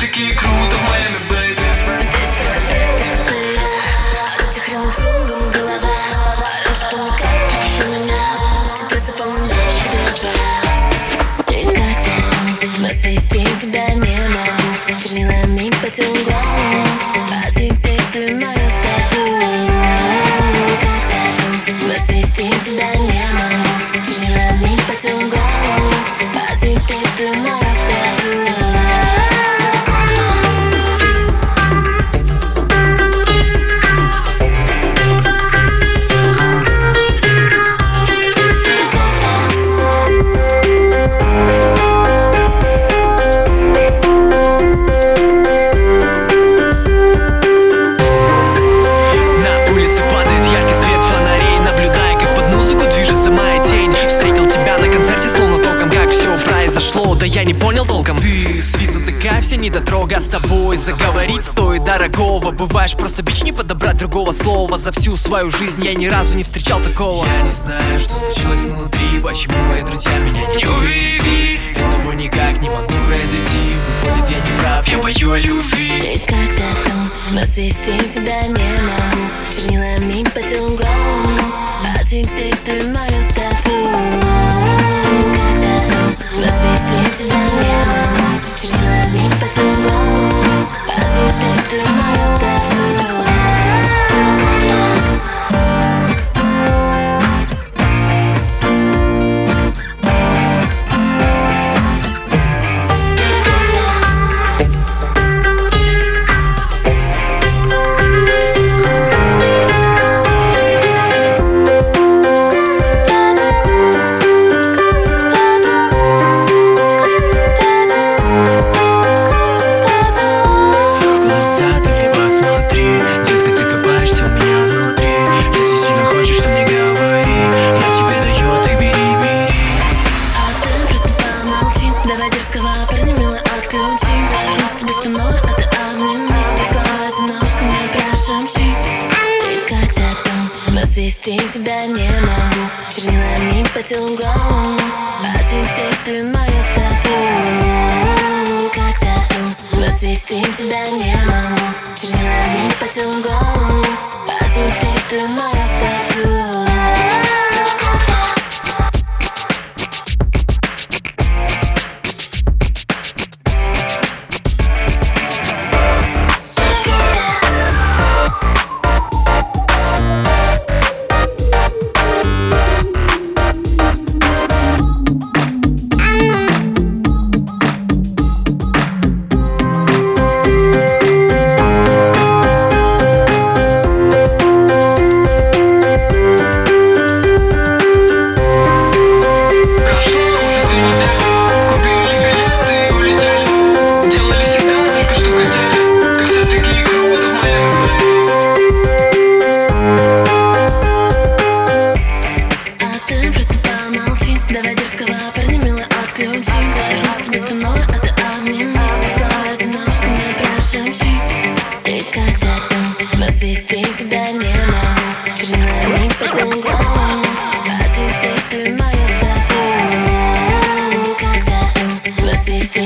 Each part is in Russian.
такие круто в Майами, бэйби Здесь только ты, только ты я А сих кругом голова. Раньше помню, как ты меня Теперь запомню навсегда твоя Ты как-то там, но свести тебя не могу Чернилами по телу А теперь ты моя тату Как-то там, но свести тебя не могу Чернилами по телу А теперь ты моя да я не понял толком. Ты с виду такая вся недотрога С тобой заговорить стоит дорогого. Бываешь просто бич не подобрать другого слова. За всю свою жизнь я ни разу не встречал такого. Я не знаю, что случилось внутри Почему мои друзья меня не уберегли Этого никак не могу произойти Выходит, я не прав, я пою о любви. Ты как-то там, но свести тебя не могу. Чернилами по телу А теперь ты моя тату. Дерзкого прошепчи Ты как-то там, но свести тебя не могу Чернилами по телу голову. А теперь ты моя тату. Как-то там, но свести тебя не могу Чернилами по телу голову. А теперь ты моя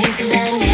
into the